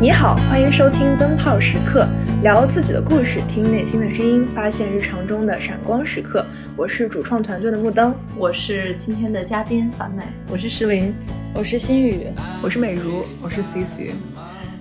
你好，欢迎收听灯泡时刻，聊自己的故事，听内心的声音，发现日常中的闪光时刻。我是主创团队的木灯，我是今天的嘉宾樊美，我是石林，我是心雨，我是美如，我是 CC。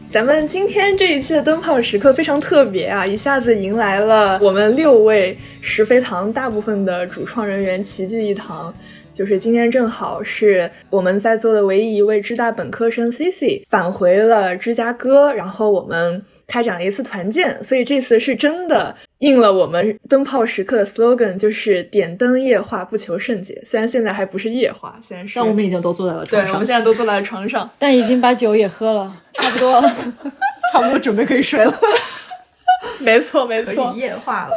咱们今天这一期的灯泡时刻非常特别啊，一下子迎来了我们六位石飞堂大部分的主创人员齐聚一堂。就是今天正好是我们在座的唯一一位芝大本科生 Cici 返回了芝加哥，然后我们开展了一次团建，所以这次是真的应了我们灯泡时刻的 slogan，就是点灯夜话不求甚解。虽然现在还不是夜话，虽然是，但我们已经都坐在了床上，对，我们现在都坐在了床上，但已经把酒也喝了，差不多了，差不多准备可以睡了。没错，没错，夜话了。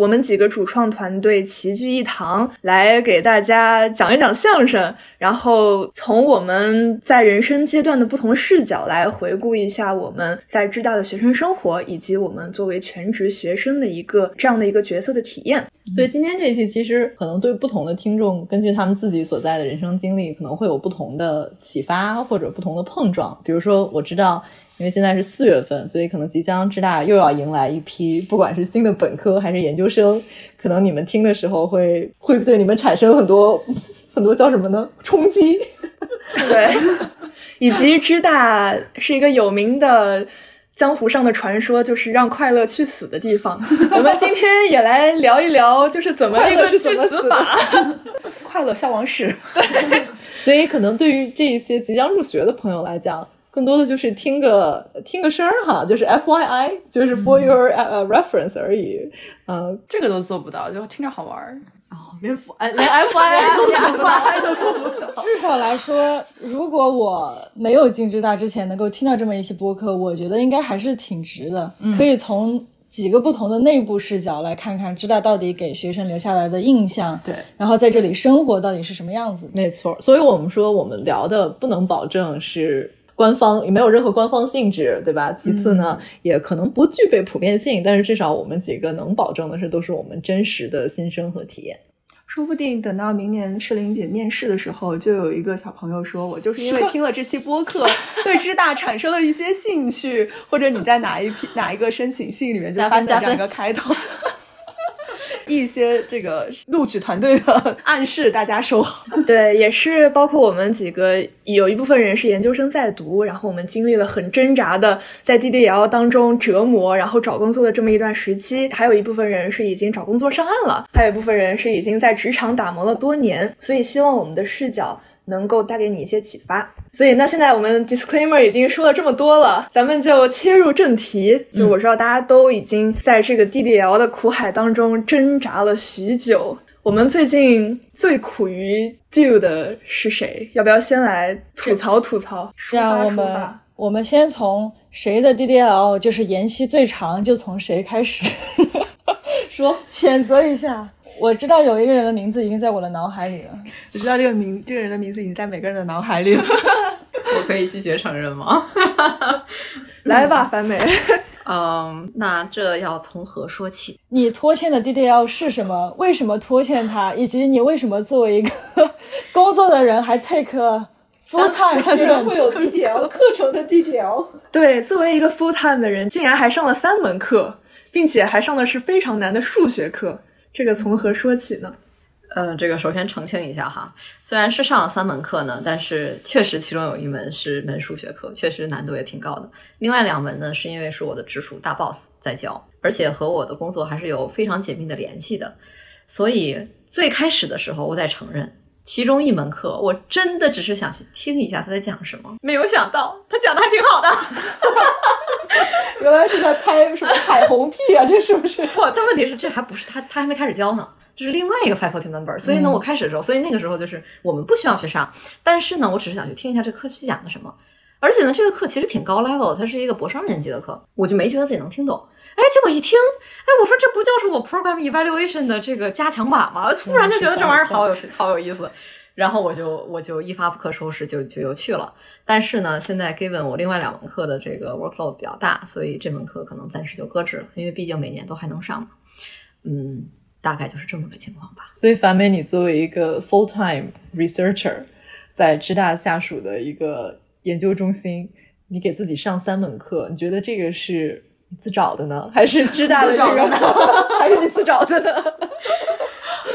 我们几个主创团队齐聚一堂，来给大家讲一讲相声，然后从我们在人生阶段的不同视角来回顾一下我们在浙大的学生生活，以及我们作为全职学生的一个这样的一个角色的体验。所以今天这一期其实可能对不同的听众，根据他们自己所在的人生经历，可能会有不同的启发或者不同的碰撞。比如说，我知道。因为现在是四月份，所以可能即将浙大又要迎来一批，不管是新的本科还是研究生，可能你们听的时候会会对你们产生很多很多叫什么呢？冲击。对，以及芝大是一个有名的江湖上的传说，就是让快乐去死的地方。我们今天也来聊一聊，就是怎么一个去死法，快乐消亡史。对，所以可能对于这一些即将入学的朋友来讲。更多的就是听个听个声儿哈，就是 F Y I，就是 for your 呃 reference 而已。嗯，这个都做不到，就听着好玩儿。哦，连 F 连 F I 都做不到。至少来说，如果我没有进知大之前能够听到这么一期播客，我觉得应该还是挺值的。可以从几个不同的内部视角来看看知大到底给学生留下来的印象。对，然后在这里生活到底是什么样子？没错。所以我们说，我们聊的不能保证是。官方也没有任何官方性质，对吧？其次呢，也可能不具备普遍性，但是至少我们几个能保证的是，都是我们真实的心声和体验。说不定等到明年诗玲姐面试的时候，就有一个小朋友说：“我就是因为听了这期播客，对知大产生了一些兴趣。”或者你在哪一批哪一个申请信里面就发现这样一个开头。一些这个录取团队的暗示，大家收好。对，也是包括我们几个，有一部分人是研究生在读，然后我们经历了很挣扎的在 DDL 当中折磨，然后找工作的这么一段时期。还有一部分人是已经找工作上岸了，还有一部分人是已经在职场打磨了多年。所以希望我们的视角。能够带给你一些启发，所以那现在我们 disclaimer 已经说了这么多了，咱们就切入正题。就我知道大家都已经在这个 DDL 的苦海当中挣扎了许久，我们最近最苦于 do 的是谁？要不要先来吐槽吐槽？这样，我们我们先从谁的 DDL 就是延期最长，就从谁开始 说，谴责一下。我知道有一个人的名字已经在我的脑海里了。我知道这个名，这个人的名字已经在每个人的脑海里了。我可以拒绝承认吗？来吧，樊美。嗯，那这要从何说起？你拖欠的 DDL 是什么？为什么拖欠它？以及你为什么作为一个工作的人还 take full time？居然会有 DDL 课程的 DDL？对，作为一个 full time 的人，竟然还上了三门课，并且还上的是非常难的数学课。这个从何说起呢？呃，这个首先澄清一下哈，虽然是上了三门课呢，但是确实其中有一门是门数学课，确实难度也挺高的。另外两门呢，是因为是我的直属大 boss 在教，而且和我的工作还是有非常紧密的联系的，所以最开始的时候，我得承认，其中一门课我真的只是想去听一下他在讲什么，没有想到他讲的还挺好的。原来是在拍什么彩虹屁啊？这是不是？不，但问题是这还不是他，他还没开始教呢。这是另外一个 faculty member。所以呢，我开始的时候，所以那个时候就是我们不需要去上，但是呢，我只是想去听一下这课去讲的什么。而且呢，这个课其实挺高 level，它是一个博士二年级的课，我就没觉得自己能听懂。哎，结果一听，哎，我说这不就是我 program evaluation 的这个加强版吗？突然就觉得这玩意儿好有好有意思。然后我就我就一发不可收拾，就就又去了。但是呢，现在 given 我另外两门课的这个 workload 比较大，所以这门课可能暂时就搁置了，因为毕竟每年都还能上嘛。嗯，大概就是这么个情况吧。所以樊美，你作为一个 full time researcher，在芝大下属的一个研究中心，你给自己上三门课，你觉得这个是你自找的呢，还是知大的这个，还是你自找的呢？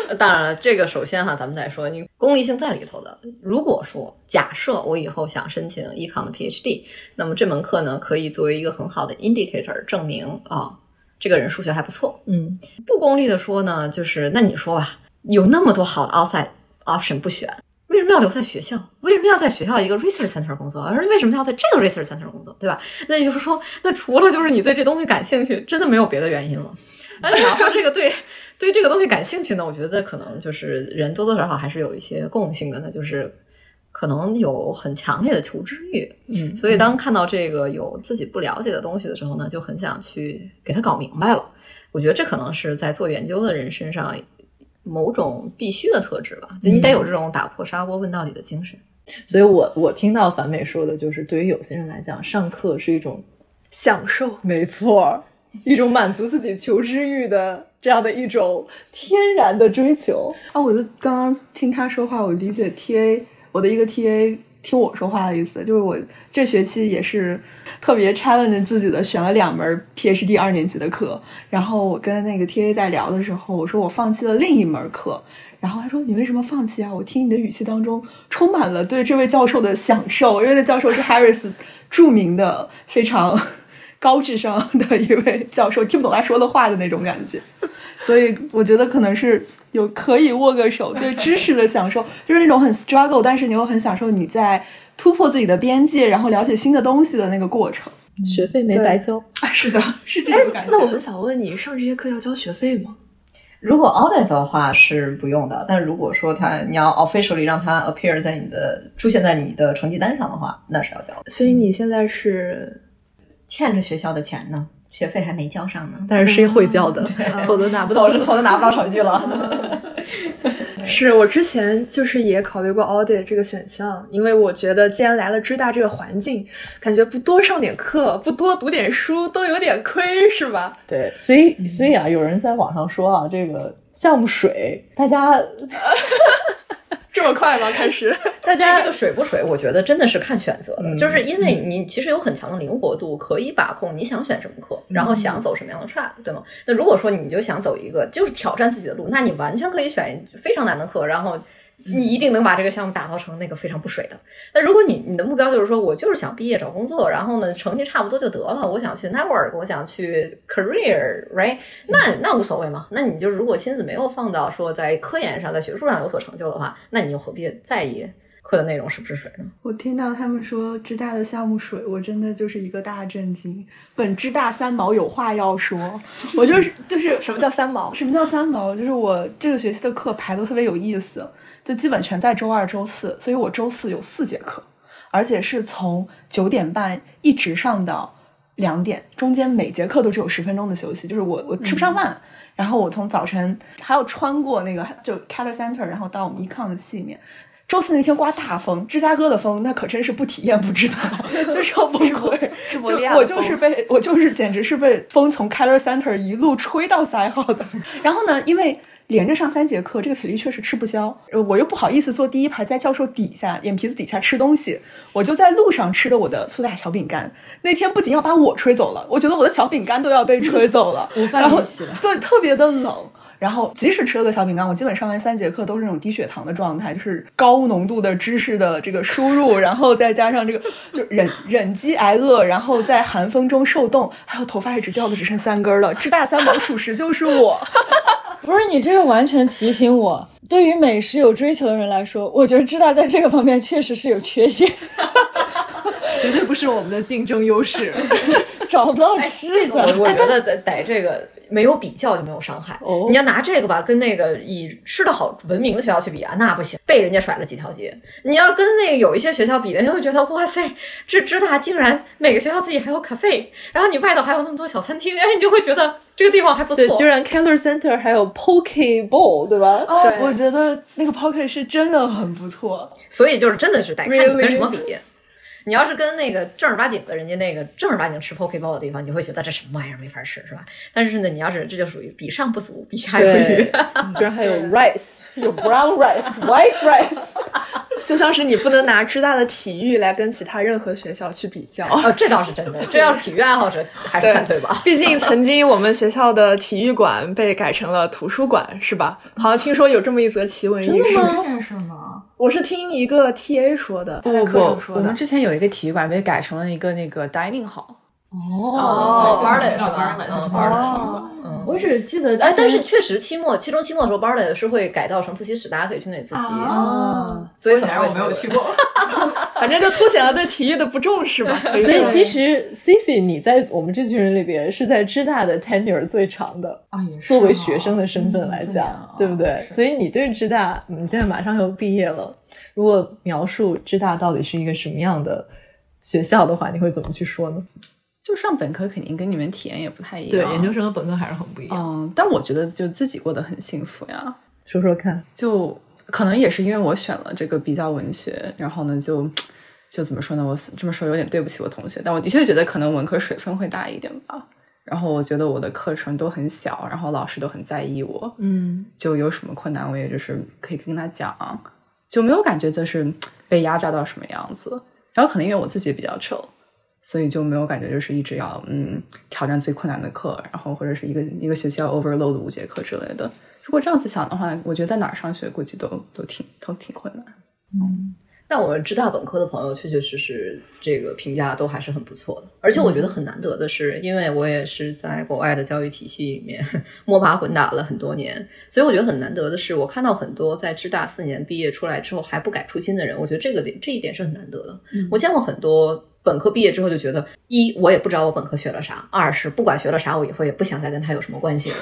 当然了，这个首先哈，咱们再说，你功利性在里头的。如果说假设我以后想申请 econ 的 PhD，那么这门课呢，可以作为一个很好的 indicator 证明啊，这个人数学还不错。嗯，不功利的说呢，就是那你说吧，有那么多好的 outside option 不选，为什么要留在学校？为什么要在学校一个 research center 工作？而为什么要在这个 research center 工作？对吧？那也就是说，那除了就是你对这东西感兴趣，真的没有别的原因了。那你要说这个对对这个东西感兴趣呢，我觉得可能就是人多多少少还是有一些共性的，那就是可能有很强烈的求知欲。嗯所以当看到这个有自己不了解的东西的时候呢，就很想去给他搞明白了。我觉得这可能是在做研究的人身上某种必须的特质吧，就你得有这种打破砂锅问到底的精神。所以我我听到樊美说的就是，对于有些人来讲，上课是一种享受。没错，一种满足自己求知欲的这样的一种天然的追求。啊，我就刚刚听他说话，我理解 TA 我的一个 TA 听我说话的意思，就是我这学期也是特别 challenge 自己的，选了两门 PhD 二年级的课。然后我跟那个 TA 在聊的时候，我说我放弃了另一门课，然后他说你为什么放弃啊？我听你的语气当中充满了对这位教授的享受，因为那教授是 Harris 著名的非常高智商的一位教授，听不懂他说的话的那种感觉。所以我觉得可能是有可以握个手，对 知识的享受，就是那种很 struggle，但是你又很享受你在突破自己的边界，然后了解新的东西的那个过程。学费没白交，啊，是的，是这哎种感觉。那我很想问你，上这些课要交学费吗？如果 audit 的话是不用的，但如果说他你要 officially 让他 appear 在你的出现在你的成绩单上的话，那是要交的。所以你现在是欠着学校的钱呢，学费还没交上呢，但是是会交的，否则拿不到。否则拿不到成绩了。是我之前就是也考虑过 audit 这个选项，因为我觉得既然来了知大这个环境，感觉不多上点课，不多读点书都有点亏，是吧？对，所以所以啊，有人在网上说啊，这个项目水，大家这么快吗？开始？大家这个水不水，我觉得真的是看选择的，嗯就是因为你其实有很强的灵活度，可以把控你想选什么课，然后想走什么样的 track，对吗？那如果说你就想走一个就是挑战自己的路，那你完全可以选非常难的课，然后你一定能把这个项目打造成那个非常不水的。那如果你你的目标就是说我就是想毕业找工作，然后呢成绩差不多就得了，我想去 network，我想去 career，right？那那无所谓嘛。那你就如果心思没有放到说在科研上、在学术上有所成就的话，那你又何必在意课的内容是不是水呢？我听到他们说知大的项目水，我真的就是一个大震惊。本知大三毛有话要说，我就是就是什么叫三毛？什么叫三毛？就是我这个学期的课排的特别有意思，就基本全在周二、周四，所以我周四有四节课，而且是从九点半一直上到两点，中间每节课都只有十分钟的休息，就是我我吃不上饭。然后我从早晨还要穿过那个就 Keller Center，然后到我们 Econ 的系里面。周四那天刮大风，芝加哥的风那可真是不体验不知道，就超崩溃。就我就是被我就是简直是被风从 Keller Center 一路吹到赛号的。然后呢，因为连着上三节课，这个体力确实吃不消，呃我又不好意思坐第一排，在教授底下眼皮子底下吃东西，我就在路上吃的我的苏打小饼干。那天不仅要把我吹走了，我觉得我的小饼干都要被吹走了，午饭然后一起了 对，特别的冷。然后，即使吃了个小饼干，我基本上完三节课都是那种低血糖的状态，就是高浓度的知识的这个输入，然后再加上这个就忍忍饥挨饿，然后在寒风中受冻，还有头发也只掉的只剩三根儿了。吃大三毛属实就是我。不是你这个完全提醒我，对于美食有追求的人来说，我觉得知大在这个方面确实是有缺陷，绝对不是我们的竞争优势。找不到哎，吃这个我的。我觉得得得这个没有比较就没有伤害。哦你要拿这个吧，跟那个以吃的好闻名的学校去比啊，那不行，被人家甩了几条街。你要跟那个有一些学校比的，你会觉得哇塞，这知大竟然每个学校自己还有 cafe，然后你外头还有那么多小餐厅，哎，你就会觉得这个地方还不错。对，居然 Keller Center 还有 Poke Bowl，对吧？哦对我觉得那个 Pocket 是真的很不错。所以就是真的是得看？跟什么比。你要是跟那个正儿八经的人家那个正儿八经吃 poke bowl 的地方，你会觉得这什么玩意儿没法吃，是吧？但是呢，你要是这就属于比上不足，比下有余。，居然还有 rice，有 brown rice、white rice。就像是你不能拿芝大的体育来跟其他任何学校去比较。哦，这倒是真的。这要是体育爱好者，还是反对吧。毕竟曾经我们学校的体育馆被改成了图书馆，是吧？好像听说有这么一则奇闻异事。这件事吗？我是听一个 T A 说的，不不不，我们之前有一个体育馆被改成了一个那个 dining hall。哦 r l e 是吧 e r l e 嗯，我只记得，哎，但是确实期末、期中、期末的时候 r l e 是会改造成自习室，大家可以去那里自习。啊，所以显然我没有去过。反正就凸显了对体育的不重视吧。所以其实 Cici，你在我们这群人里边是在芝大的 tenure 最长的啊，也是作为学生的身份来嗯讲，对不对？所以你对芝大，你现在马上要毕业了，如果描述芝大到底是一个什么样的学校的话，你会怎么去说呢？就上本科肯定跟你们体验也不太一样，对，研究生和本科还是很不一样。嗯，但我觉得就自己过得很幸福呀。说说看，就可能也是因为我选了这个比较文学，然后呢，就就怎么说呢？我这么说有点对不起我同学，但我的确觉得可能文科水分会大一点吧。然后我觉得我的课程都很小，然后老师都很在意我，嗯，就有什么困难我也就是可以跟他讲，就没有感觉就是被压榨到什么样子。然后可能因为我自己也比较丑。所以就没有感觉，就是一直要嗯挑战最困难的课，然后或者是一个一个学期要 overload 五节课之类的。如果这样子想的话，我觉得在哪儿上学估计都都挺都挺困难。嗯，但我们知大本科的朋友确确实实这个评价都还是很不错的，而且我觉得很难得的是，因为我也是在国外的教育体系里面 摸爬滚打了很多年，所以我觉得很难得的是，我看到很多在知大四年毕业出来之后还不改初心的人，我觉得这个点这一点是很难得的。我见过很多。本科毕业之后就觉得，一我也不知道我本科学了啥，二是不管学了啥，我以后也不想再跟他有什么关系了。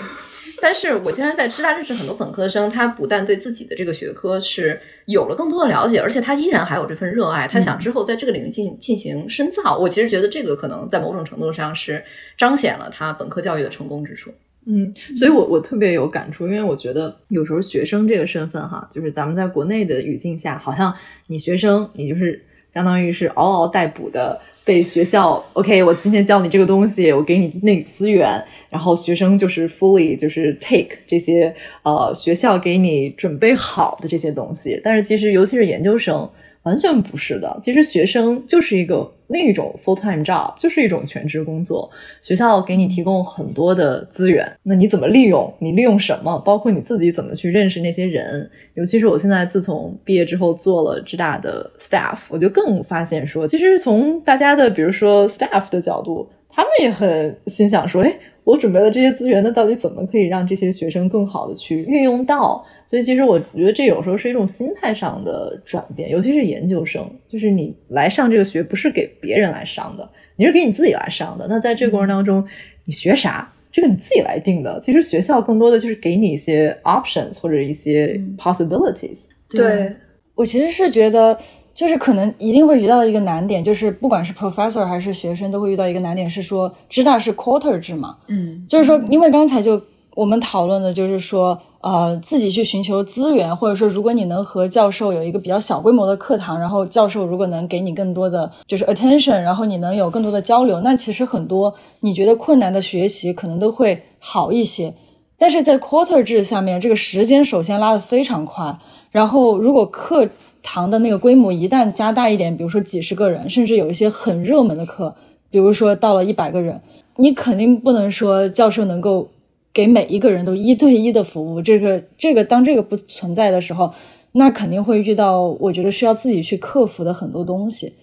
但是我竟然在师大认识很多本科生，他不但对自己的这个学科是有了更多的了解，而且他依然还有这份热爱，他想之后在这个领域进进行深造。我其实觉得这个可能在某种程度上是彰显了他本科教育的成功之处。嗯，所以我我特别有感触，因为我觉得有时候学生这个身份哈，就是咱们在国内的语境下，好像你学生你就是。相当于是嗷嗷待哺的被学校 OK，我今天教你这个东西，我给你那个资源，然后学生就是 fully 就是 take 这些呃学校给你准备好的这些东西，但是其实尤其是研究生。完全不是的，其实学生就是一个另一种 full time job，就是一种全职工作。学校给你提供很多的资源，那你怎么利用？你利用什么？包括你自己怎么去认识那些人？尤其是我现在自从毕业之后做了浙大的 staff，我就更发现说，其实从大家的比如说 staff 的角度，他们也很心想说，哎，我准备了这些资源，那到底怎么可以让这些学生更好的去运用到？所以其实我觉得这有时候是一种心态上的转变，尤其是研究生，就是你来上这个学不是给别人来上的，你是给你自己来上的。那在这个过程当中，你学啥，这个你自己来定的。其实学校更多的就是给你一些 options 或者一些 possibilities。对我其实是觉得，就是可能一定会遇到一个难点，就是不管是 professor 还是学生，都会遇到一个难点，是说知大是 quarter 制嘛，嗯，就是说，因为刚才就我们讨论的就是说，呃，自己去寻求资源，或者说，如果你能和教授有一个比较小规模的课堂，然后教授如果能给你更多的就是 attention，然后你能有更多的交流，那其实很多你觉得困难的学习可能都会好一些。但是在 quarter 制下面，这个时间首先拉得非常快，然后如果课堂的那个规模一旦加大一点，比如说几十个人，甚至有一些很热门的课，比如说到了一百个人，你肯定不能说教授能够给每一个人都一对一的服务。这个这个当这个不存在的时候，那肯定会遇到我觉得需要自己去克服的很多东西。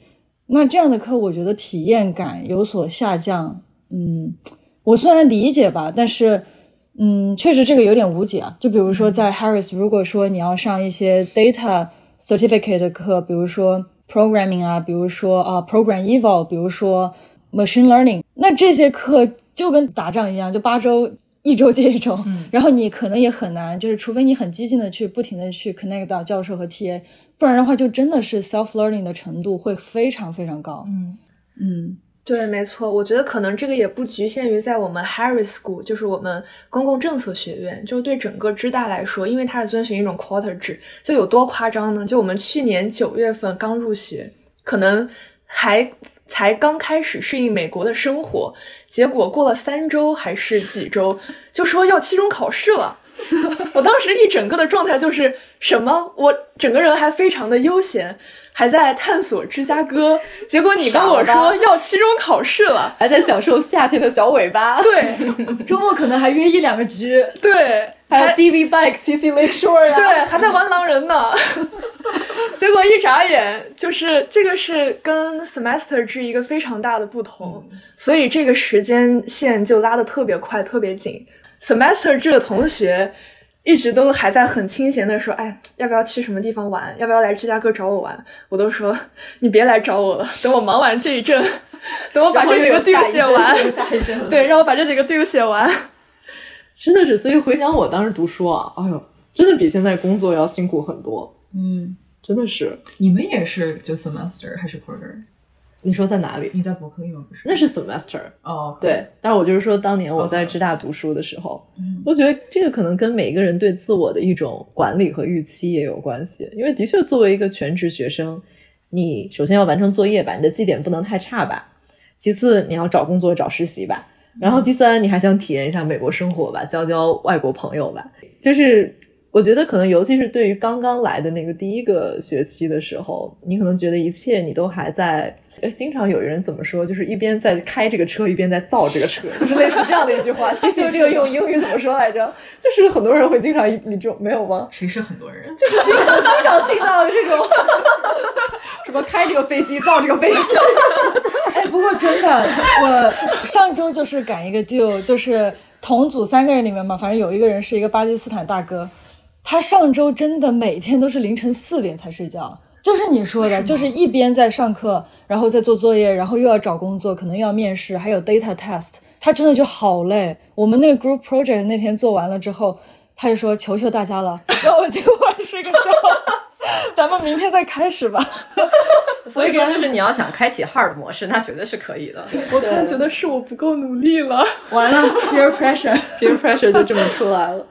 那这样的课，我觉得体验感有所下降。嗯，我虽然理解吧，但是。嗯，确实这个有点无解啊。就比如说在 Harris，如果说你要上一些 data certificate 的课，比如说 programming 啊，比如说啊、program eval，比如说 machine learning，那这些课就跟打仗一样，就八周一周接一周，嗯、然后你可能也很难，就是除非你很激进的去不停的去 connect 到教授和 TA，不然的话就真的是 self learning 的程度会非常非常高。嗯嗯。对，没错，我觉得可能这个也不局限于在我们 Harris School，就是我们公共政策学院，就对整个知大来说，因为它是遵循一种 quarter 制，就有多夸张呢？就我们去年九月份刚入学，可能还才刚开始适应美国的生活，结果过了三周还是几周，就说要期中考试了。我当时一整个的状态就是什么？我整个人还非常的悠闲，还在探索芝加哥。结果你跟我说要期中考试了，还在享受夏天的小尾巴，对 周末可能还约一两个局，对，还有 DV bike CC Lake Shore 呀、对，还在玩狼人呢。结果一眨眼，就是这个是跟 semester 制一个非常大的不同，所以这个时间线就拉的特别快，特别紧。semester 制的同学一直都还在很清闲的说：“哎，要不要去什么地方玩？要不要来芝加哥找我玩？”我都说：“你别来找我了，等我忙完这一阵，等我把这几个 due 写完，对，让我把这几个 due 写完。”真的是，所以回想我当时读书啊，哎呦，真的比现在工作要辛苦很多，嗯，真的是。你们也是就 semester 还是 quarter？你说在哪里？你在伯克利吗？不是？那是 semester，哦，对。但是我就是说，当年我在芝大读书的时候，我觉得这个可能跟每个人对自我的一种管理和预期也有关系。因为的确，作为一个全职学生，你首先要完成作业吧，你的绩点不能太差吧；其次，你要找工作、找实习吧；然后第三，你还想体验一下美国生活吧，交交外国朋友吧。就是我觉得，可能尤其是对于刚刚来的那个第一个学期的时候，你可能觉得一切你都还在。哎，经常有人怎么说，就是一边在开这个车，一边在造这个车，就是类似这样的一句话。C 这个用英语怎么说来着？就是很多人会经常你这种没有吗？谁是很多人？就是经常经常听到这种 什么开这个飞机，造这个飞机。哎，不过真的，我上周就是赶一个 deal，就是同组三个人里面嘛，反正有一个人是一个巴基斯坦大哥，他上周真的每天都是凌晨四点才睡觉。就是你说的，就是一边在上课，然后在做作业，然后又要找工作，可能又要面试，还有 data test，他真的就好累。我们那个 group project 那天做完了之后，他就说：“求求大家了，让我今晚睡个觉，咱们明天再开始吧。”所以说，就是你要想开启 hard 模式，那绝对是可以的。我突然觉得是我不够努力了。完了，peer pressure。peer pressure 就这么出来了。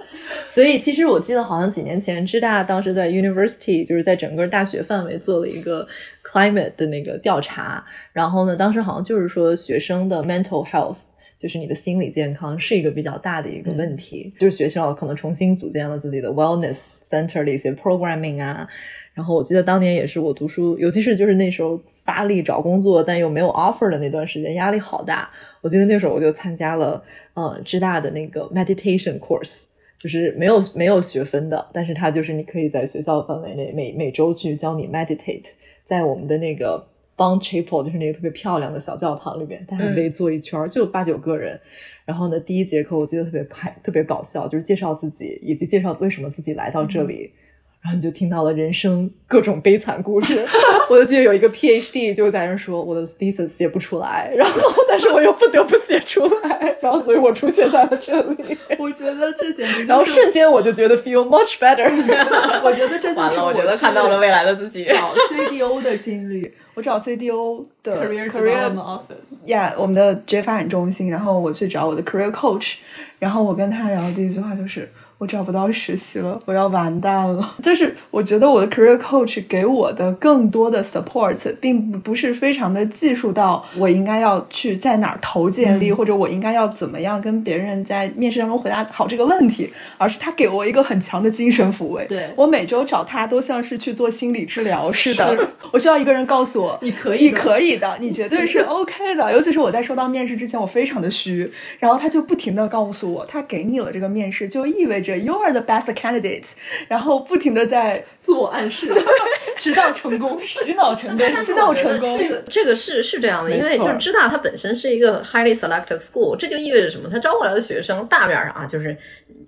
所以其实我记得好像几年前，芝大当时在 university 就是在整个大学范围做了一个 climate 的那个调查，然后呢，当时好像就是说学生的 mental health。就是你的心理健康是一个比较大的一个问题，就是学校可能重新组建了自己的 wellness center 的一些 programming 啊，然后我记得当年也是我读书，尤其是就是那时候发力找工作，但又没有 offer 的那段时间，压力好大。我记得那时候我就参加了嗯芝大的那个 meditation course，就是没有没有学分的，但是它就是你可以在学校范围内每每周去教你 meditate，在我们的那个 Bond Chapel，就是那个特别漂亮的小教堂里面，大家围坐一圈儿，就八九个人。然后呢，第一节课我记得特别开，特别搞笑，就是介绍自己以及介绍为什么自己来到这里。然后你就听到了人生各种悲惨故事。我就记得有一个 PhD 就在那说我的 thesis 写不出来，然后但是我又不得不写出来，然后所以我出现在了这里。我觉得这简直然后就是瞬间我就觉得 feel much better。我觉得这就是完了，我觉得看到了未来的自己。找 CDO 的经历，我找 CDO 的 Career career Development Office，呀我们的职业发展中心，然后我去找我的 career coach，然后我跟他聊的第一句话就是。我找不到实习了，我要完蛋了。就是我觉得我的 career coach 给我的更多的 support，并不是非常的技术到我应该要去在哪儿投简历，或者我应该要怎么样跟别人在面试当中回答好这个问题，而是他给我一个很强的精神抚慰。对我每周找他都像是去做心理治疗似的。我需要一个人告诉我，你可以你可以的，你绝对是 OK 的。尤其是我在收到面试之前，我非常的虚，然后他就不停的告诉我，他给你了这个面试，就意味着 you are the best candidate，然后不停的在自我暗示，直到成功。洗脑成功，洗脑成功。这个这个是是这样的，因为就是芝大它本身是一个 highly selective school，这就意味着什么？它招过来的学生大面上啊，就是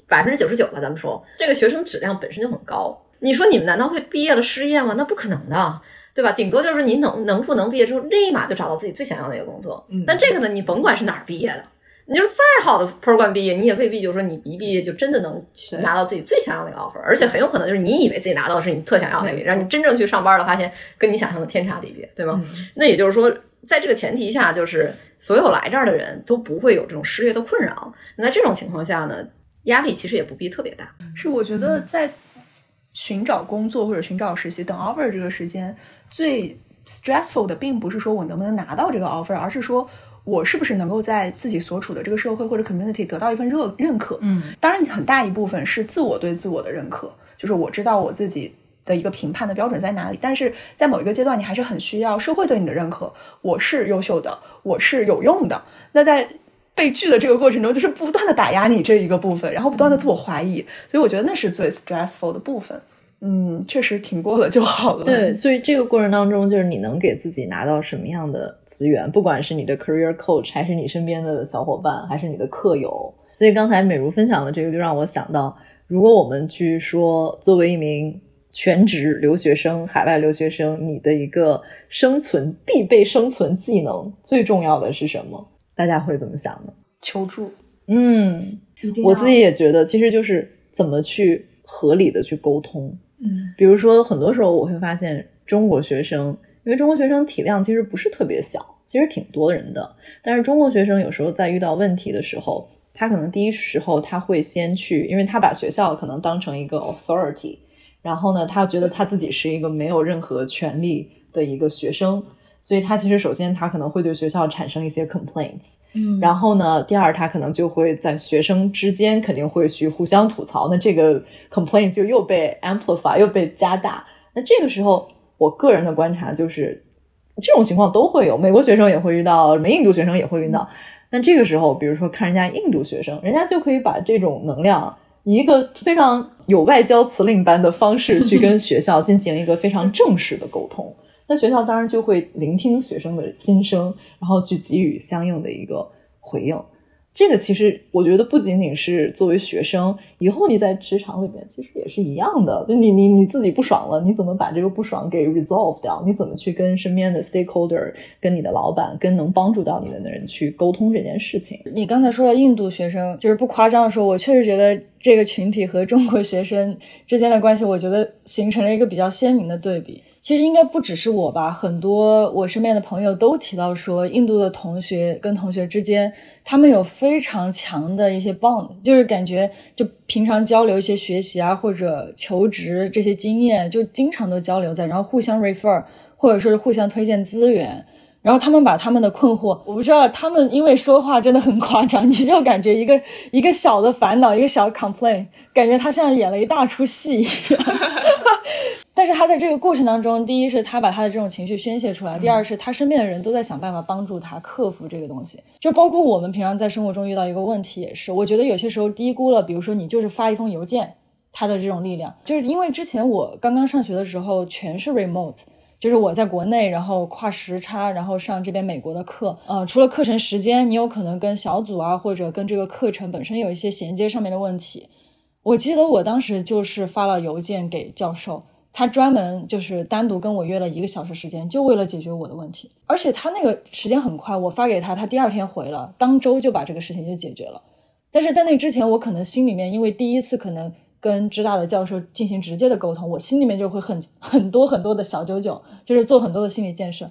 百分之九十九吧，咱们说这个学生质量本身就很高。你说你们难道会毕业了失业吗？那不可能的。对吧？顶多就是你能能不能毕业之后，立马就找到自己最想要的一个工作。但这个呢，你甭管是哪儿毕业的，你就是再好的 program 毕业，你也未必就是说你一毕业就真的能去拿到自己最想要的那个 offer，而且很有可能就是你以为自己拿到的是你特想要的那个，没错然后你真正去上班了，发现跟你想象的天差地别，对吗？那也就是说，在这个前提下，就是所有来这儿的人都不会有这种失业的困扰。那在这种情况下呢，压力其实也不必特别大。是我觉得在寻找工作或者寻找实习等 offer 这个时间最 stressful 的，并不是说我能不能拿到这个 offer，而是说我是不是能够在自己所处的这个社会或者 community 得到一份认认可？嗯，当然很大一部分是自我对自我的认可，就是我知道我自己的一个评判的标准在哪里。但是在某一个阶段，你还是很需要社会对你的认可，我是优秀的，我是有用的。那在被拒的这个过程中，就是不断的打压你这一个部分，然后不断的自我怀疑，所以我觉得那是最 stressful 的部分。嗯，确实挺过了就好了。对，所以这个过程当中，就是你能给自己拿到什么样的资源，不管是你的 career coach，还是你身边的小伙伴，还是你的课友。所以刚才美如分享的这个，就让我想到，如果我们去说，作为一名全职留学生、海外留学生，你的一个生存必备生存技能，最重要的是什么？大家会怎么想呢？求助，嗯，一定我自己也觉得，其实就是怎么去合理的去沟通。嗯，比如说，很多时候我会发现中国学生，因为中国学生体量其实不是特别小，其实挺多人的。但是中国学生有时候在遇到问题的时候，他可能第一时候他会先去，因为他把学校可能当成一个 authority，然后呢，他觉得他自己是一个没有任何权利的一个学生，所以他其实首先他可能会对学校产生一些 complaints，嗯然后呢，第二他可能就会在学生之间肯定会去互相吐槽，那这个 complaint 就又被 amplify 又被加大。那这个时候，我个人的观察就是，这种情况都会有，美国学生也会遇到，什么印度学生也会遇到。那这个时候，比如说看人家印度学生，人家就可以把这种能量以一个非常有外交辞令般的方式去跟 学校进行一个非常正式的沟通。那学校当然就会聆听学生的心声，然后去给予相应的一个回应。这个其实我觉得不仅仅是作为学生，以后你在职场里面其实也是一样的。就你你你自己不爽了，你怎么把这个不爽给 resolve 掉？你怎么去跟身边的 stakeholder、跟你的老板、跟能帮助到你的人去沟通这件事情？你刚才说到印度学生，就是不夸张的说，我确实觉得这个群体和中国学生之间的关系，我觉得形成了一个比较鲜明的对比。其实应该不只是我吧，很多我身边的朋友都提到说，印度的同学跟同学之间，他们有非常强的一些 bond，就是感觉就平常交流一些学习啊或者求职这些经验，就经常都交流在，然后互相 refer，或者说是互相推荐资源。然后他们把他们的困惑，我不知道他们因为说话真的很夸张，你就感觉一个一个小的烦恼，一个小 complain，感觉他像演了一大出戏一样。但是他在这个过程当中，第一是他把他的这种情绪宣泄出来，第二是他身边的人都在想办法帮助他克服这个东西。就包括我们平常在生活中遇到一个问题，也是我觉得有些时候低估了，比如说你就是发一封邮件，它的这种力量，就是因为之前我刚刚上学的时候全是 remote。就是我在国内，然后跨时差，然后上这边美国的课。呃，除了课程时间，你有可能跟小组啊，或者跟这个课程本身有一些衔接上面的问题。我记得我当时就是发了邮件给教授，他专门就是单独跟我约了一个小时时间，就为了解决我的问题。而且他那个时间很快，我发给他，他第二天回了，当周就把这个事情就解决了。但是在那之前，我可能心里面因为第一次可能。跟知大的教授进行直接的沟通，我心里面就会很很多很多的小九九，就是做很多的心理建设。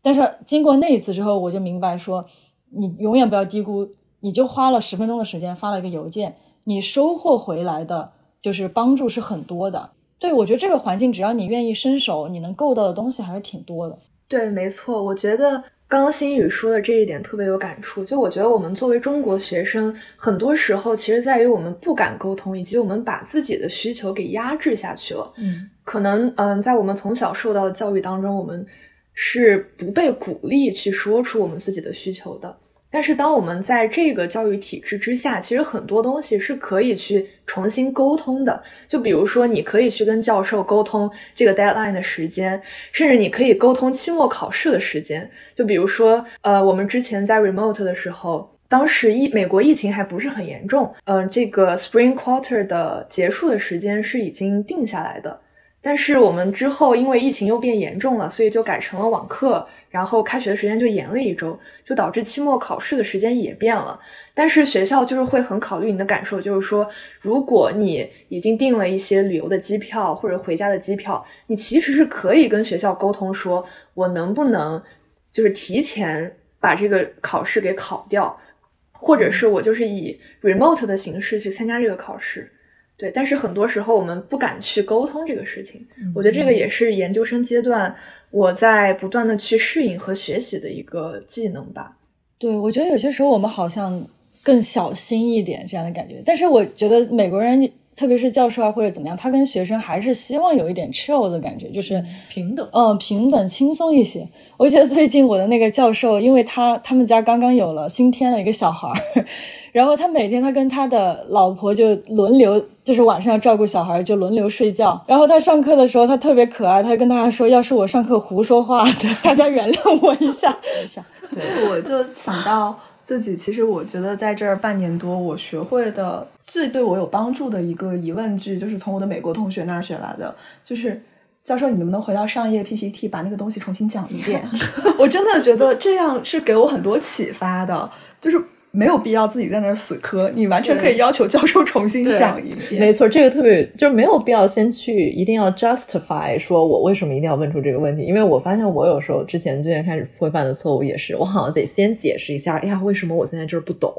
但是经过那一次之后，我就明白说，你永远不要低估，你就花了十分钟的时间发了一个邮件，你收获回来的就是帮助是很多的。对我觉得这个环境，只要你愿意伸手，你能够到的东西还是挺多的。对，没错，我觉得刚刚新宇说的这一点特别有感触。就我觉得我们作为中国学生，很多时候其实在于我们不敢沟通，以及我们把自己的需求给压制下去了。嗯，可能嗯，在我们从小受到的教育当中，我们是不被鼓励去说出我们自己的需求的。但是，当我们在这个教育体制之下，其实很多东西是可以去重新沟通的。就比如说，你可以去跟教授沟通这个 deadline 的时间，甚至你可以沟通期末考试的时间。就比如说，呃，我们之前在 remote 的时候，当时疫美国疫情还不是很严重，嗯、这个 spring quarter 的结束的时间是已经定下来的。但是我们之后因为疫情又变严重了，所以就改成了网课。然后开学的时间就延了一周，就导致期末考试的时间也变了。但是学校就是会很考虑你的感受，就是说，如果你已经订了一些旅游的机票或者回家的机票，你其实是可以跟学校沟通说，我能不能就是提前把这个考试给考掉，或者是我就是以 remote 的形式去参加这个考试。对，但是很多时候我们不敢去沟通这个事情，我觉得这个也是研究生阶段我在不断的去适应和学习的一个技能吧。对，我觉得有些时候我们好像更小心一点这样的感觉，但是我觉得美国人，特别是教授啊或者怎么样，他跟学生还是希望有一点 chill 的感觉，就是平等。嗯，平等轻松一些。我记得最近我的那个教授，因为他他们家刚刚有了新添了一个小孩儿，然后他每天他跟他的老婆就轮流，就是晚上要照顾小孩，就轮流睡觉。然后他上课的时候，他特别可爱，他跟大家说，要是我上课胡说话，大家原谅我一下。一下，对，我就想到自己，其实我觉得在这儿半年多，我学会的最对我有帮助的一个疑问句，就是从我的美国同学那儿学来的，就是教授，你能不能回到上一页 PPT 把那个东西重新讲一遍？我真的觉得这样是给我很多启发的，就是。没有必要自己在那儿死磕，你完全可以要求教授重新讲一遍。没错，这个特别就是没有必要先去一定要 justify 说我为什么一定要问出这个问题，因为我发现我有时候之前最近开始会犯的错误也是，我好像得先解释一下，哎呀，为什么我现在这儿不懂，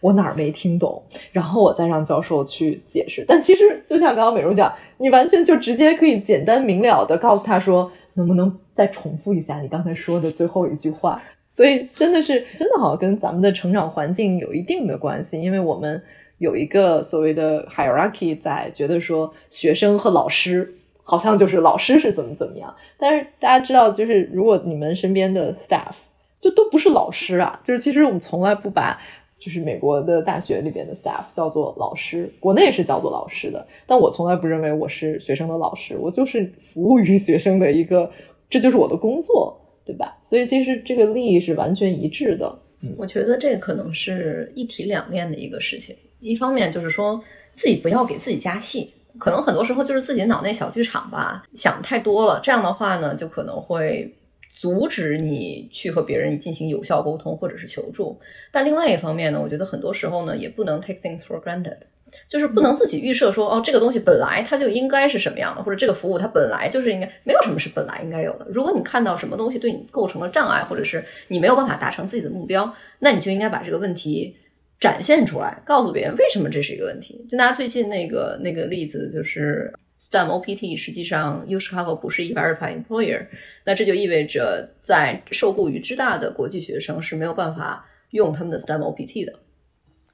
我哪儿没听懂，然后我再让教授去解释。但其实就像刚刚美如讲，你完全就直接可以简单明了的告诉他说，能不能再重复一下你刚才说的最后一句话。所以真的是真的好像跟咱们的成长环境有一定的关系，因为我们有一个所谓的 hierarchy 在，觉得说学生和老师好像就是老师是怎么怎么样，但是大家知道，就是如果你们身边的 staff 就都不是老师啊，就是其实我们从来不把就是美国的大学里边的 staff 叫做老师，国内是叫做老师的，但我从来不认为我是学生的老师，我就是服务于学生的一个，这就是我的工作。对吧？所以其实这个利益是完全一致的。我觉得这可能是一体两面的一个事情。一方面就是说自己不要给自己加戏，可能很多时候就是自己脑内小剧场吧，想太多了。这样的话呢，就可能会阻止你去和别人进行有效沟通或者是求助。但另外一方面呢，我觉得很多时候呢，也不能 take things for granted。就是不能自己预设说哦，这个东西本来它就应该是什么样的，或者这个服务它本来就是应该没有什么是本来应该有的。如果你看到什么东西对你构成了障碍，或者是你没有办法达成自己的目标，那你就应该把这个问题展现出来，告诉别人为什么这是一个问题。就拿最近那个那个例子，就是 STEM OPT，实际上 U Chicago 不是 Verified Employer，那这就意味着在受雇于知大的国际学生是没有办法用他们的 STEM OPT 的，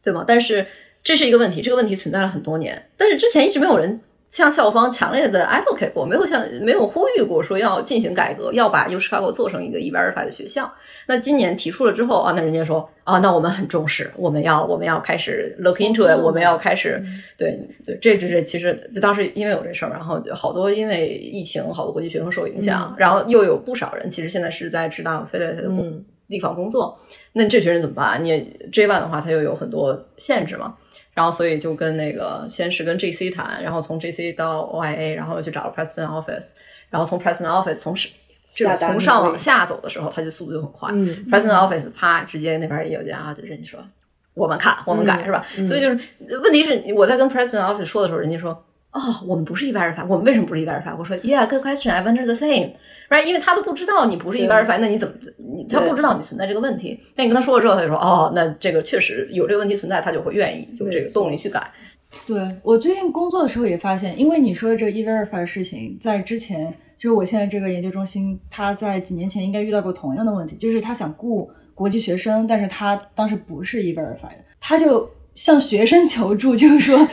对吗？但是这是一个问题，这个问题存在了很多年，但是之前一直没有人向校方强烈的 advocate 过，没有向没有呼吁过说要进行改革，要把 U Chicago 做成一个 E-Verify 的学校。那今年提出了之后啊，那人家说啊，那我们很重视，我们要我们要开始 look into it，我们要开始对对，这就是其实就当时因为有这事儿，然后好多因为疫情，好多国际学生受影响，然后又有不少人其实现在是在知道飞来的地方工作，那这群人怎么办？你 J one 的话，他又有很多限制嘛。然后，所以就跟那个先是跟 GC 谈，然后从 GC 到 OIA，然后又去找了 President Office，然后从 President Office 从是就是从上往下走的时候，他就速度就很快。嗯 President Office 啪，直接那边也有家啊，就人家说我们看，我们改，是吧？所以就是问题是我在跟 President Office 说的时候，人家说哦，我们不是 E-Verify，我们为什么不是 E-Verify？我说 Yeah，good question，I wonder the same。right？因为他都不知道你不是 E-Verify，那你怎么你他不知道你存在这个问题？那你跟他说了之后，他就说哦，那这个确实有这个问题存在，他就会愿意有这个动力去改。对我最近工作的时候也发现，因为你说的这个 E-Verify 的事情，在之前就是我现在这个研究中心，他在几年前应该遇到过同样的问题，就是他想雇国际学生，但是他当时不是 E-Verify 的，他就向学生求助，就是说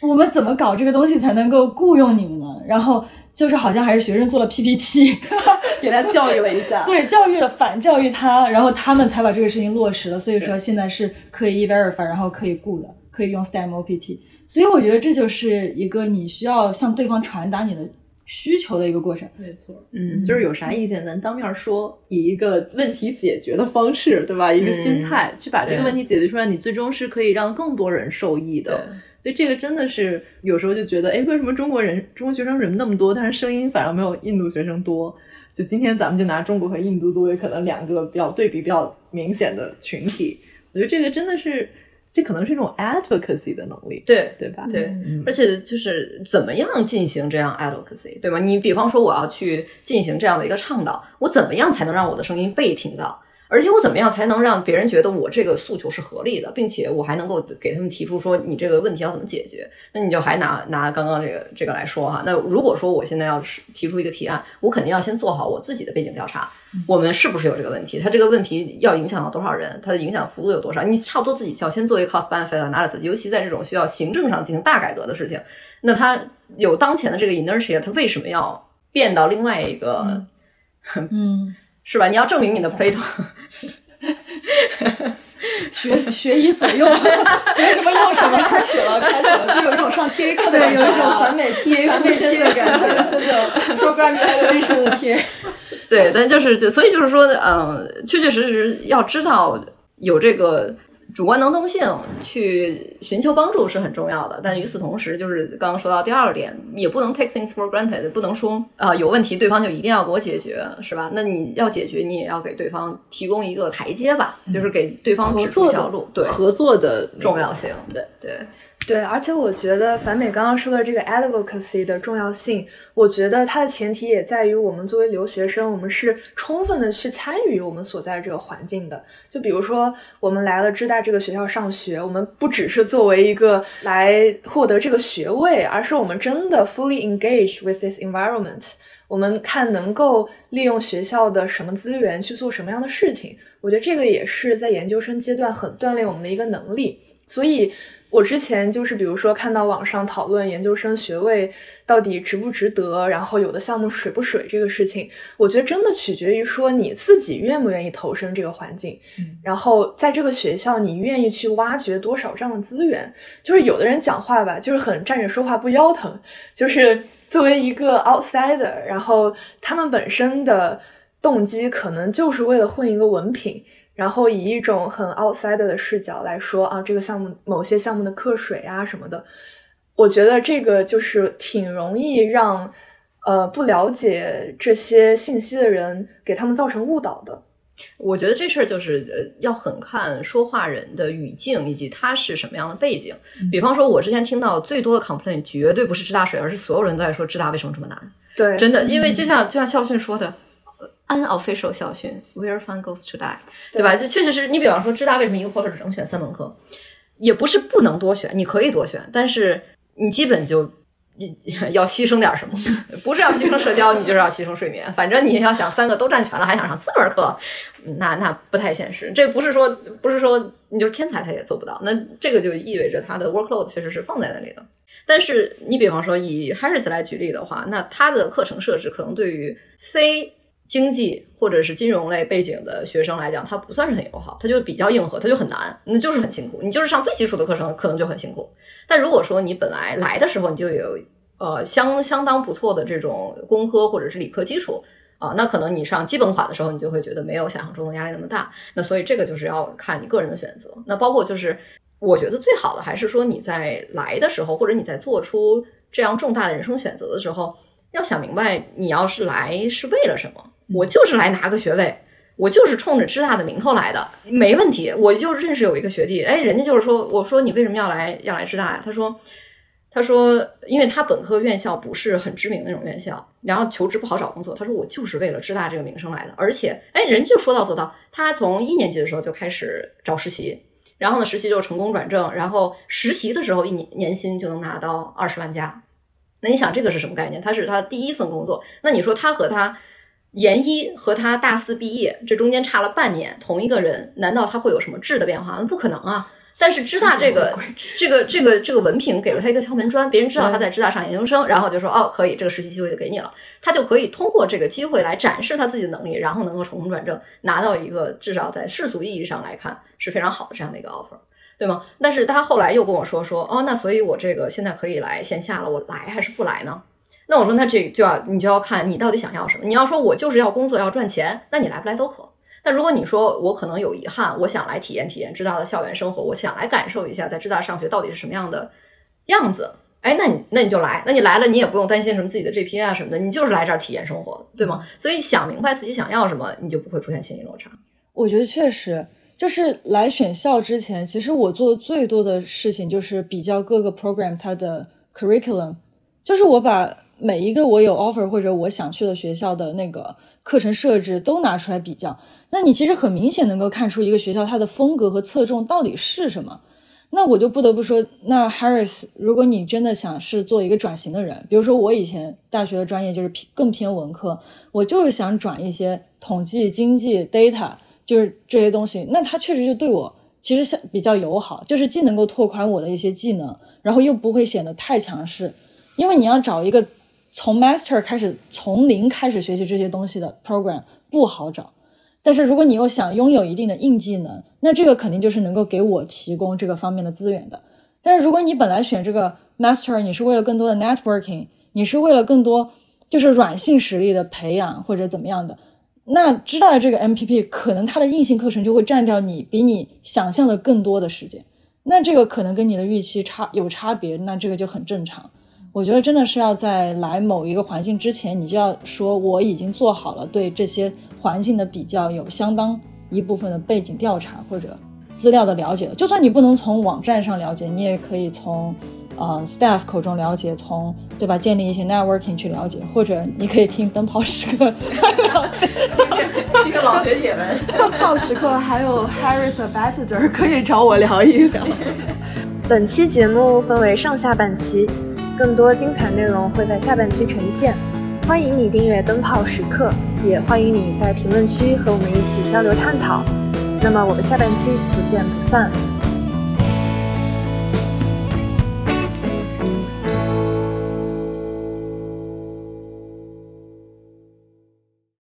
我们怎么搞这个东西才能够雇佣你们呢？然后。就是好像还是学生做了 PPT，给他教育了一下，对，教育了反教育他，然后他们才把这个事情落实了。所以说现在是可以 verify，然后可以雇的，可以用 STEM OPT。所以我觉得这就是一个你需要向对方传达你的需求的一个过程。没错，嗯，就是有啥意见咱当面说，以一个问题解决的方式，对吧？一个心态去把这个问题解决出来，你最终是可以让更多人受益的。所以这个真的是有时候就觉得，哎，为什么中国人、中国学生人那么多，但是声音反而没有印度学生多？就今天咱们就拿中国和印度作为可能两个比较对比比较明显的群体，我觉得这个真的是，这可能是一种 advocacy 的能力，对对吧？对，而且就是怎么样进行这样 advocacy，对吧？你比方说我要去进行这样的一个倡导，我怎么样才能让我的声音被听到？而且我怎么样才能让别人觉得我这个诉求是合理的，并且我还能够给他们提出说你这个问题要怎么解决？那你就还拿拿刚刚这个这个来说哈。那如果说我现在要是提出一个提案，我肯定要先做好我自己的背景调查，我们是不是有这个问题？它这个问题要影响到多少人？它的影响幅度有多少？你差不多自己要先做一个 cost benefit analysis，尤其在这种需要行政上进行大改革的事情，那它有当前的这个 inertia，它为什么要变到另外一个？嗯，是吧？你要证明你的 Plato。学 学以所用，学什么用什么。开始了，开始了，就有一种上 TA 课的感觉，有一种完美 TA 完美 TA 的感觉，真的 program elevation 的 TA。对，但就是就所以就是说，嗯，确确实实要知道有这个主观能动性去寻求帮助是很重要的。但与此同时，就是刚刚说到第二点，也不能 take things for granted，不能说啊、有问题对方就一定要给我解决，是吧？那你要解决，你也要给对方提供一个台阶吧，就是给对方指出一条路，对合作的重要性，对对。对，对而且我觉得樊美刚刚说的这个 advocacy 的重要性，我觉得它的前提也在于我们作为留学生，我们是充分的去参与我们所在的这个环境的。就比如说，我们来了芝大这个学校上学，我们不只是作为一个来获得这个学位，而是我们真的 fully engage with this environment。我们看能够利用学校的什么资源去做什么样的事情。我觉得这个也是在研究生阶段很锻炼我们的一个能力。所以，我之前就是比如说看到网上讨论研究生学位到底值不值得，然后有的项目水不水这个事情，我觉得真的取决于说你自己愿不愿意投身这个环境，然后在这个学校你愿意去挖掘多少这样的资源。就是有的人讲话吧，就是很站着说话不腰疼，就是作为一个 outsider，然后他们本身的动机可能就是为了混一个文凭。然后以一种很 outsider 的视角来说啊，这个项目某些项目的课水啊什么的，我觉得这个就是挺容易让呃不了解这些信息的人给他们造成误导的。我觉得这事儿就是呃，要很看说话人的语境以及他是什么样的背景。比方说，我之前听到最多的 complaint 绝对不是智大水，而是所有人都在说智大为什么这么难。对，真的，因为就像就像校训说的。Unofficial 校训，Where fun goes to die，对吧？就确实是你，比方说，知大为什么一个 quarter 只能选三门课，也不是不能多选，你可以多选，但是你基本就要牺牲点什么，不是要牺牲社交，你就是要牺牲睡眠。反正你要想三个都占全了，还想上四门课，那那不太现实。这不是说不是说你就天才他也做不到，那这个就意味着他的 workload 确实是放在那里的。但是你比方说以 Harris 来举例的话，那他的课程设置可能对于非经济或者是金融类背景的学生来讲，它不算是很友好，它就比较硬核，它就很难，那就是很辛苦。你就是上最基础的课程，可能就很辛苦。但如果说你本来来的时候你就有呃相相当不错的这种工科或者是理科基础啊，那可能你上基本款的时候，你就会觉得没有想象中的压力那么大。那所以这个就是要看你个人的选择。那包括就是我觉得最好的还是说你在来的时候，或者你在做出这样重大的人生选择的时候，要想明白你要是来是为了什么。我就是来拿个学位，我就是冲着芝大的名头来的，没问题。我就认识有一个学弟，哎，人家就是说，我说你为什么要来要来芝大呀？他说，他说，因为他本科院校不是很知名那种院校，然后求职不好找工作。他说我就是为了芝大这个名声来的，而且，哎，人家就说到做到，他从一年级的时候就开始找实习，然后呢，实习就成功转正，然后实习的时候一年年薪就能拿到二十万加。那你想这个是什么概念？他是他第一份工作，那你说他和他。研一和他大四毕业，这中间差了半年，同一个人，难道他会有什么质的变化？不可能啊！但是知大这个 这个这个这个文凭给了他一个敲门砖，别人知道他在知大上研究生，然后就说哦，可以，这个实习机会就给你了，他就可以通过这个机会来展示他自己的能力，然后能够成功转正，拿到一个至少在世俗意义上来看是非常好的这样的一个 offer，对吗？但是他后来又跟我说说哦，那所以我这个现在可以来线下了，我来还是不来呢？那我说，那这就要你就要看你到底想要什么。你要说我就是要工作要赚钱，那你来不来都可。但如果你说我可能有遗憾，我想来体验体验知大的校园生活，我想来感受一下在知大上学到底是什么样的样子，哎，那你那你就来，那你来了你也不用担心什么自己的 GPA 啊什么的，你就是来这儿体验生活，对吗？所以想明白自己想要什么，你就不会出现心理落差。我觉得确实，就是来选校之前，其实我做的最多的事情就是比较各个 program 它的 curriculum，就是我把。每一个我有 offer 或者我想去的学校的那个课程设置都拿出来比较，那你其实很明显能够看出一个学校它的风格和侧重到底是什么。那我就不得不说，那 Harris，如果你真的想是做一个转型的人，比如说我以前大学的专业就是偏更偏文科，我就是想转一些统计、经济、data，就是这些东西，那他确实就对我其实像比较友好，就是既能够拓宽我的一些技能，然后又不会显得太强势，因为你要找一个从 master 开始从零开始学习这些东西的 program 不好找。但是如果你又想拥有一定的硬技能，那这个肯定就是能够给我提供这个方面的资源的。但是如果你本来选这个 master，你是为了更多的 networking，你是为了更多就是软性实力的培养或者怎么样的，那知道了这个 MPP，可能它的硬性课程就会占掉你比你想象的更多的时间。那这个可能跟你的预期差有差别，那这个就很正常。我觉得真的是要在来某一个环境之前，你就要说我已经做好了对这些环境的比较，有相当一部分的背景调查或者资料的了解了。就算你不能从网站上了解，你也可以从呃 staff 口中了解，从对吧建立一些 networking 去了解，或者你可以听灯泡时刻。一 个老学姐们，灯泡时刻还有 Harris Ambassador 可以找我聊一聊。本期节目分为上下半期。更多精彩内容会在下半期呈现，欢迎你订阅灯泡时刻，也欢迎你在评论区和我们一起交流探讨。那么我们下半期不见不散。